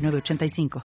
906985.